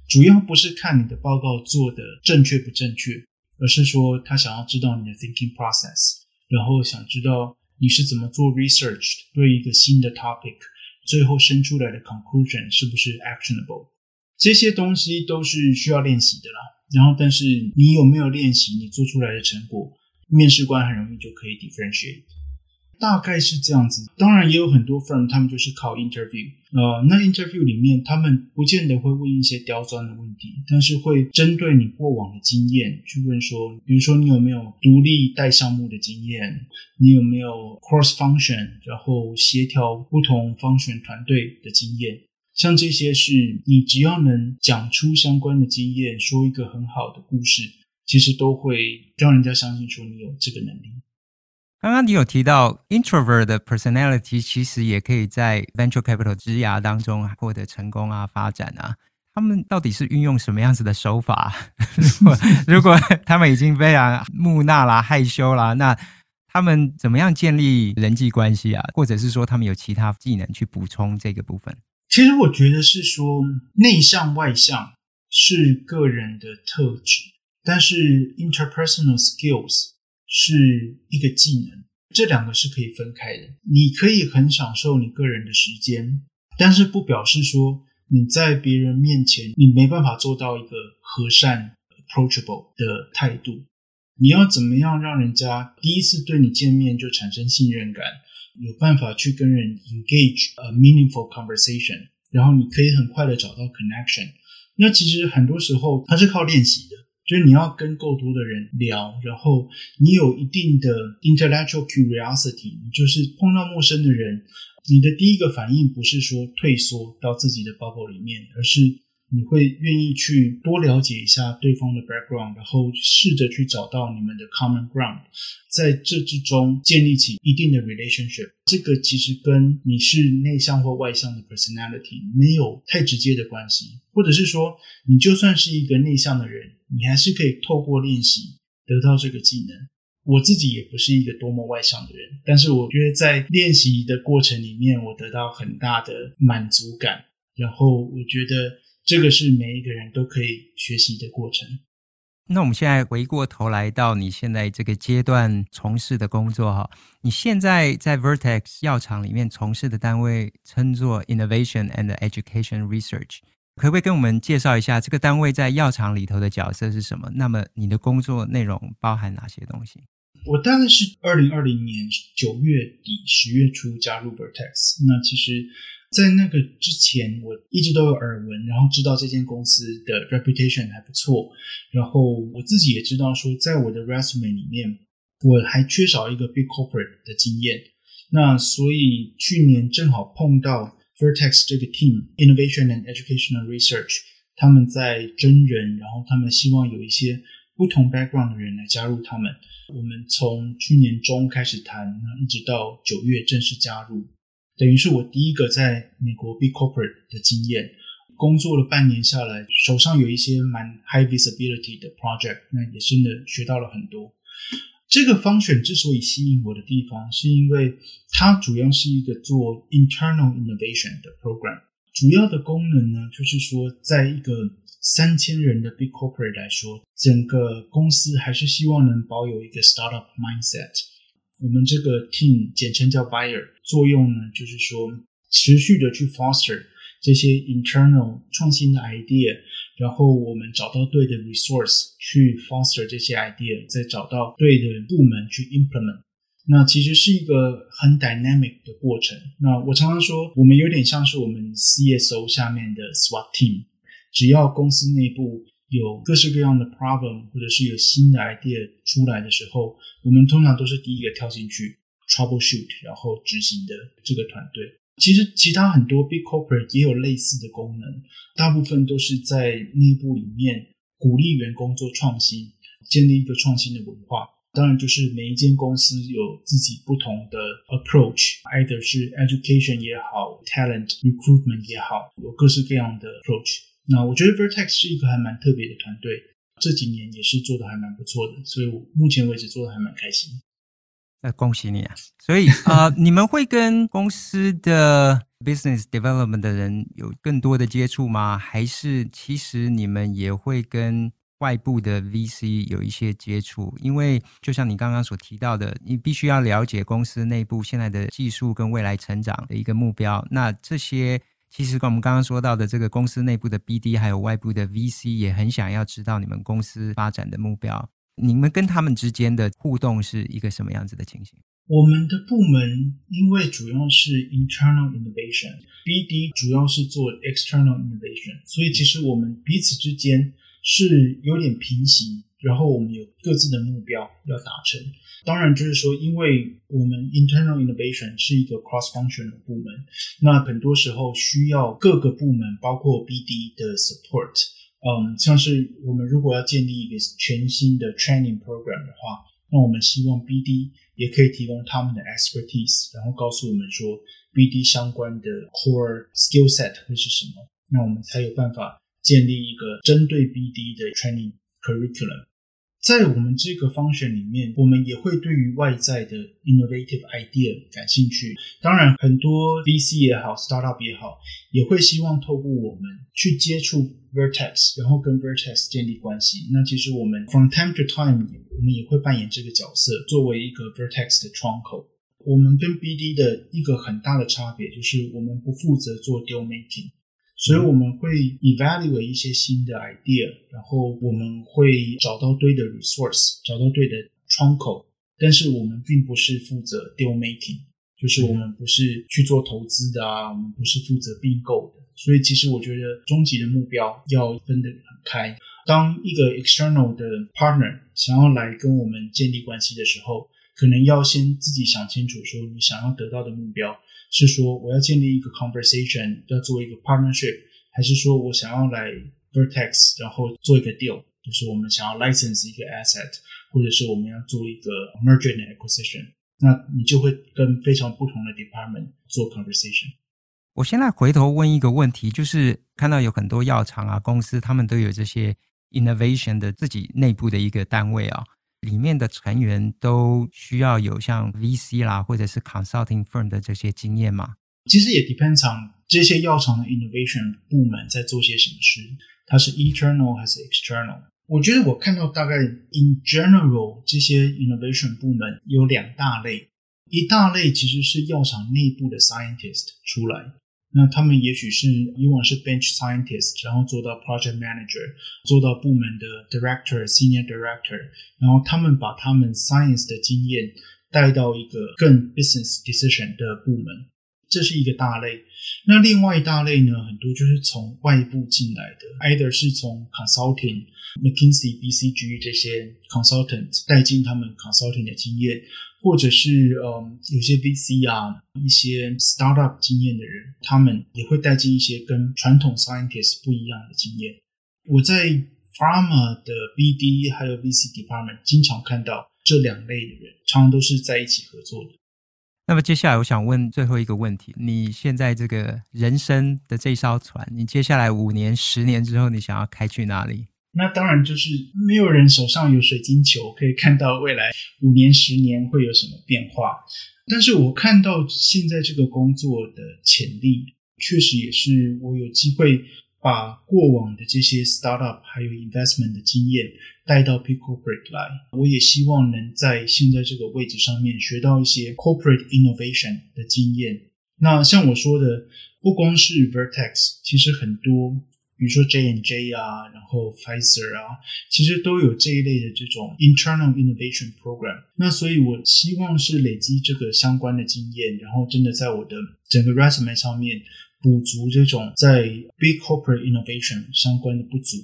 主要不是看你的报告做的正确不正确，而是说他想要知道你的 thinking process，然后想知道你是怎么做 research，对一个新的 topic，最后生出来的 conclusion 是不是 actionable。这些东西都是需要练习的啦。然后，但是你有没有练习，你做出来的成果，面试官很容易就可以 differentiate。大概是这样子，当然也有很多 firm，他们就是靠 interview，呃，那 interview 里面他们不见得会问一些刁钻的问题，但是会针对你过往的经验去问说，比如说你有没有独立带项目的经验，你有没有 cross function，然后协调不同 function 团队的经验，像这些是你只要能讲出相关的经验，说一个很好的故事，其实都会让人家相信说你有这个能力。刚刚你有提到 introvert 的 personality，其实也可以在 venture capital 之涯当中获得成功啊、发展啊。他们到底是运用什么样子的手法？如果如果他们已经非常木讷啦、害羞啦，那他们怎么样建立人际关系啊？或者是说他们有其他技能去补充这个部分？其实我觉得是说内向外向是个人的特质，但是 interpersonal skills。是一个技能，这两个是可以分开的。你可以很享受你个人的时间，但是不表示说你在别人面前你没办法做到一个和善 approachable 的态度。你要怎么样让人家第一次对你见面就产生信任感？有办法去跟人 engage a meaningful conversation，然后你可以很快的找到 connection。那其实很多时候它是靠练习，就是你要跟够多的人聊，然后你有一定的 intellectual curiosity，就是碰到陌生的人，你的第一个反应不是说退缩到自己的 bubble 里面，而是你会愿意去多了解一下对方的 background，然后试着去找到你们的 common ground，在这之中建立起一定的 relationship。这个其实跟你是内向或外向的 personality 没有太直接的关系，或者是说，你就算是一个内向的人，你还是可以透过练习得到这个技能。我自己也不是一个多么外向的人，但是我觉得在练习的过程里面，我得到很大的满足感，然后我觉得。这个是每一个人都可以学习的过程。那我们现在回过头来到你现在这个阶段从事的工作哈，你现在在 Vertex 药厂里面从事的单位称作 Innovation and Education Research，可不可以跟我们介绍一下这个单位在药厂里头的角色是什么？那么你的工作内容包含哪些东西？我大概是二零二零年九月底十月初加入 Vertex，那其实。在那个之前，我一直都有耳闻，然后知道这间公司的 reputation 还不错，然后我自己也知道说，在我的 resume 里面，我还缺少一个 big corporate 的经验。那所以去年正好碰到 Vertex 这个 team，Innovation and Educational Research，他们在征人，然后他们希望有一些不同 background 的人来加入他们。我们从去年中开始谈，一直到九月正式加入。等于是我第一个在美国 big corporate 的经验，工作了半年下来，手上有一些蛮 high visibility 的 project，那也真的学到了很多。这个 function 之所以吸引我的地方，是因为它主要是一个做 internal innovation 的 program，主要的功能呢，就是说，在一个三千人的 big corporate 来说，整个公司还是希望能保有一个 startup mindset。我们这个 team 简称叫 Buyer，作用呢就是说持续的去 foster 这些 internal 创新的 idea，然后我们找到对的 resource 去 foster 这些 idea，再找到对的部门去 implement。那其实是一个很 dynamic 的过程。那我常常说，我们有点像是我们 CSO 下面的 SWAT team，只要公司内部。有各式各样的 problem，或者是有新的 idea 出来的时候，我们通常都是第一个跳进去 troubleshoot，然后执行的这个团队。其实其他很多 big corporate 也有类似的功能，大部分都是在内部里面鼓励员工做创新，建立一个创新的文化。当然，就是每一间公司有自己不同的 approach，either 是 education 也好，talent recruitment 也好，有各式各样的 approach。那我觉得 Vertex 是一个还蛮特别的团队，这几年也是做的还蛮不错的，所以我目前为止做的还蛮开心。那恭喜你啊！所以啊、呃，你们会跟公司的 business development 的人有更多的接触吗？还是其实你们也会跟外部的 VC 有一些接触？因为就像你刚刚所提到的，你必须要了解公司内部现在的技术跟未来成长的一个目标。那这些。其实跟我们刚刚说到的这个公司内部的 BD，还有外部的 VC，也很想要知道你们公司发展的目标。你们跟他们之间的互动是一个什么样子的情形？我们的部门因为主要是 internal innovation，BD 主要是做 external innovation，所以其实我们彼此之间是有点平行。然后我们有各自的目标要达成，当然就是说，因为我们 internal innovation 是一个 cross-functional 部门，那很多时候需要各个部门，包括 BD 的 support。嗯，像是我们如果要建立一个全新的 training program 的话，那我们希望 BD 也可以提供他们的 expertise，然后告诉我们说 BD 相关的 core skill set 会是什么，那我们才有办法建立一个针对 BD 的 training curriculum。在我们这个 function 里面，我们也会对于外在的 innovative idea 感兴趣。当然，很多 VC 也好，startup 也好，也会希望透过我们去接触 Vertex，然后跟 Vertex 建立关系。那其实我们 from time to time，我们也会扮演这个角色，作为一个 Vertex 的窗口。我们跟 BD 的一个很大的差别就是，我们不负责做 deal making。所以我们会 evaluate 一些新的 idea，然后我们会找到对的 resource，找到对的窗口，但是我们并不是负责 deal making，就是我们不是去做投资的啊，我们不是负责并购的。所以其实我觉得终极的目标要分得很开。当一个 external 的 partner 想要来跟我们建立关系的时候，可能要先自己想清楚，说你想要得到的目标。是说我要建立一个 conversation，要做一个 partnership，还是说我想要来 Vertex，然后做一个 deal，就是我们想要 license 一个 asset，或者是我们要做一个 merger and acquisition，那你就会跟非常不同的 department 做 conversation。我现在回头问一个问题，就是看到有很多药厂啊公司，他们都有这些 innovation 的自己内部的一个单位啊。里面的成员都需要有像 VC 啦，或者是 consulting firm 的这些经验吗？其实也 depends on 这些药厂的 innovation 部门在做些什么事，它是 internal 还是 external？我觉得我看到大概 in general 这些 innovation 部门有两大类，一大类其实是药厂内部的 scientist 出来。那他们也许是以往是 bench scientist，然后做到 project manager，做到部门的 director、senior director，然后他们把他们 science 的经验带到一个更 business decision 的部门，这是一个大类。那另外一大类呢，很多就是从外部进来的，either 是从 consulting、McKinsey、BCG 这些 consultant 带进他们 consulting 的经验。或者是嗯，有些 VC 啊，一些 startup 经验的人，他们也会带进一些跟传统 scientist 不一样的经验。我在 pharma 的 BD 还有 VC department 经常看到这两类的人，常常都是在一起合作的。那么接下来我想问最后一个问题：你现在这个人生的这艘船，你接下来五年、十年之后，你想要开去哪里？那当然就是没有人手上有水晶球可以看到未来五年、十年会有什么变化。但是我看到现在这个工作的潜力，确实也是我有机会把过往的这些 startup 还有 investment 的经验带到 big corporate 来。我也希望能在现在这个位置上面学到一些 corporate innovation 的经验。那像我说的，不光是 Vertex，其实很多。比如说 J and J 啊，然后 Pfizer 啊，其实都有这一类的这种 internal innovation program。那所以，我希望是累积这个相关的经验，然后真的在我的整个 resume 上面补足这种在 big corporate innovation 相关的不足。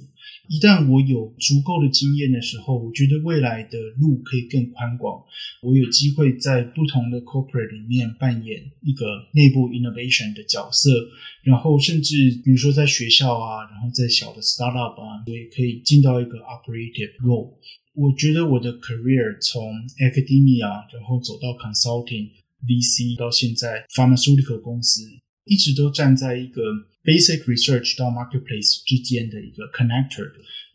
一旦我有足够的经验的时候，我觉得未来的路可以更宽广。我有机会在不同的 corporate 里面扮演一个内部 innovation 的角色，然后甚至比如说在学校啊，然后在小的 startup 啊，我也可以进到一个 operative role。我觉得我的 career 从 academia 然后走到 consulting、VC 到现在 pharmaceutical 公司，一直都站在一个 basic research 到 marketplace 之间的一个 connector。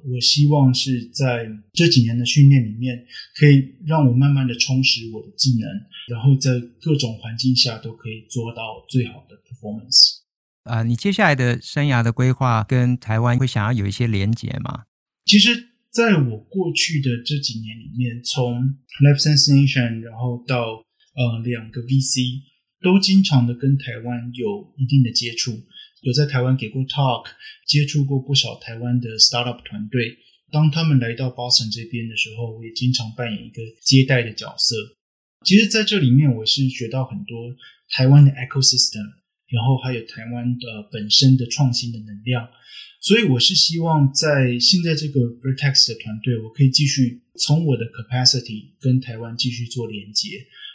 我希望是在这几年的训练里面，可以让我慢慢的充实我的技能，然后在各种环境下都可以做到最好的 performance。啊、呃，你接下来的生涯的规划跟台湾会想要有一些连结吗？其实，在我过去的这几年里面，从 Life Science Nation，然后到呃两个 VC，都经常的跟台湾有一定的接触。有在台湾给过 talk，接触过不少台湾的 startup 团队。当他们来到 Boston 这边的时候，我也经常扮演一个接待的角色。其实，在这里面，我是学到很多台湾的 ecosystem，然后还有台湾的本身的创新的能量。所以，我是希望在现在这个 Vertex 的团队，我可以继续从我的 capacity 跟台湾继续做连接，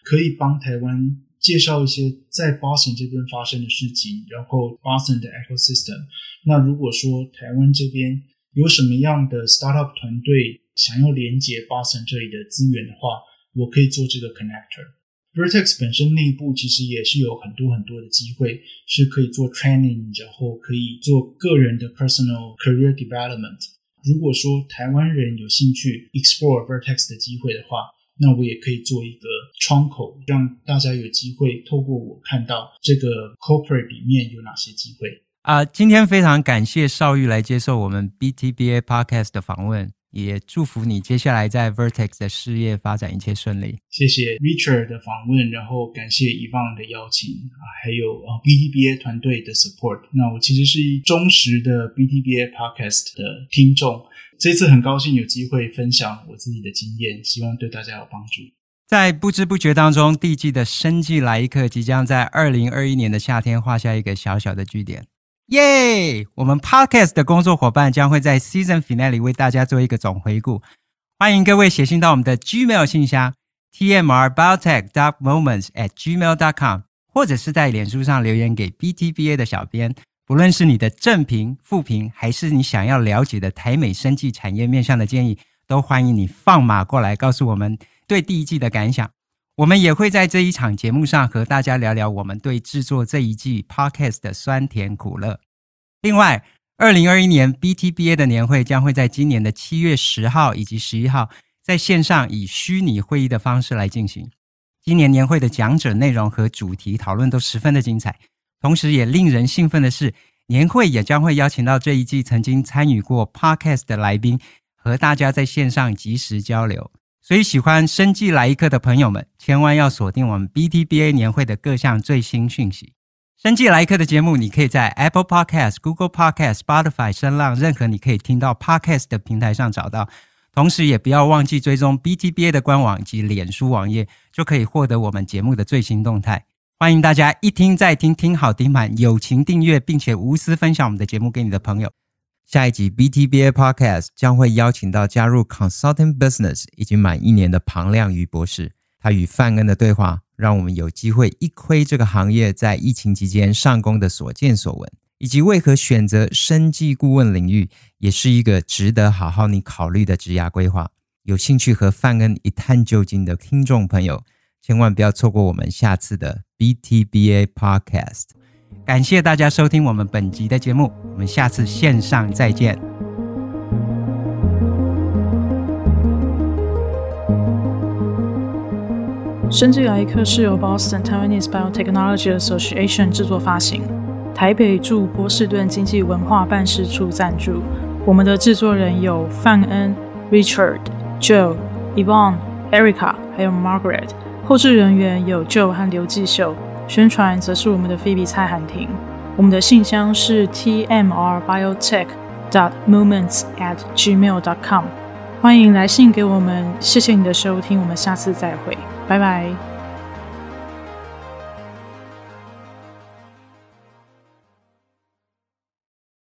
可以帮台湾。介绍一些在 Boston 这边发生的事情，然后 Boston 的 ecosystem。那如果说台湾这边有什么样的 startup 团队想要连接 Boston 这里的资源的话，我可以做这个 connector。Vertex 本身内部其实也是有很多很多的机会，是可以做 training，然后可以做个人的 personal career development。如果说台湾人有兴趣 explore Vertex 的机会的话，那我也可以做一个窗口，让大家有机会透过我看到这个 corporate 里面有哪些机会。啊，今天非常感谢邵玉来接受我们 BTBA Podcast 的访问，也祝福你接下来在 Vertex 的事业发展一切顺利。谢谢 Richard 的访问，然后感谢 Yvonne 的邀请啊，还有呃 BTBA 团队的 support。那我其实是一忠实的 BTBA Podcast 的听众，这次很高兴有机会分享我自己的经验，希望对大家有帮助。在不知不觉当中，第季的生计来一课即将在二零二一年的夏天画下一个小小的句点。耶我们 Podcast 的工作伙伴将会在 Season Finale 为大家做一个总回顾。欢迎各位写信到我们的 Gmail 信箱 tmrbiotech.moments@gmail.com，或者是在脸书上留言给 BTBA 的小编。不论是你的正评、负评，还是你想要了解的台美生计产业面向的建议，都欢迎你放马过来告诉我们对第一季的感想。我们也会在这一场节目上和大家聊聊我们对制作这一季 Podcast 的酸甜苦乐。另外，二零二一年 BTBA 的年会将会在今年的七月十号以及十一号在线上以虚拟会议的方式来进行。今年年会的讲者内容和主题讨论都十分的精彩，同时也令人兴奋的是，年会也将会邀请到这一季曾经参与过 Podcast 的来宾，和大家在线上即时交流。所以，喜欢生计来一课的朋友们，千万要锁定我们 BTBA 年会的各项最新讯息。生计来一课的节目，你可以在 Apple Podcast、Google Podcast、Spotify、声浪任何你可以听到 Podcast 的平台上找到。同时，也不要忘记追踪 BTBA 的官网以及脸书网页，就可以获得我们节目的最新动态。欢迎大家一听再听，听好听满，友情订阅，并且无私分享我们的节目给你的朋友。下一集 BTBA Podcast 将会邀请到加入 Consulting Business 已经满一年的庞亮瑜博士，他与范恩的对话，让我们有机会一窥这个行业在疫情期间上攻的所见所闻，以及为何选择生计顾问领域，也是一个值得好好你考虑的职涯规划。有兴趣和范恩一探究竟的听众朋友，千万不要错过我们下次的 BTBA Podcast。感谢大家收听我们本集的节目，我们下次线上再见。生技来客是由 Boston Taiwanese Biotechnology Association 制作发行，台北驻波士顿经济文化办事处赞助。我们的制作人有范恩、Richard、Joe、Yvonne、Erica，还有 Margaret。后制人员有 Joe 和刘继秀。宣传则是我们的菲比蔡涵婷，我们的信箱是 t m r biotech dot moments at gmail dot com，欢迎来信给我们，谢谢你的收听，我们下次再会，拜拜。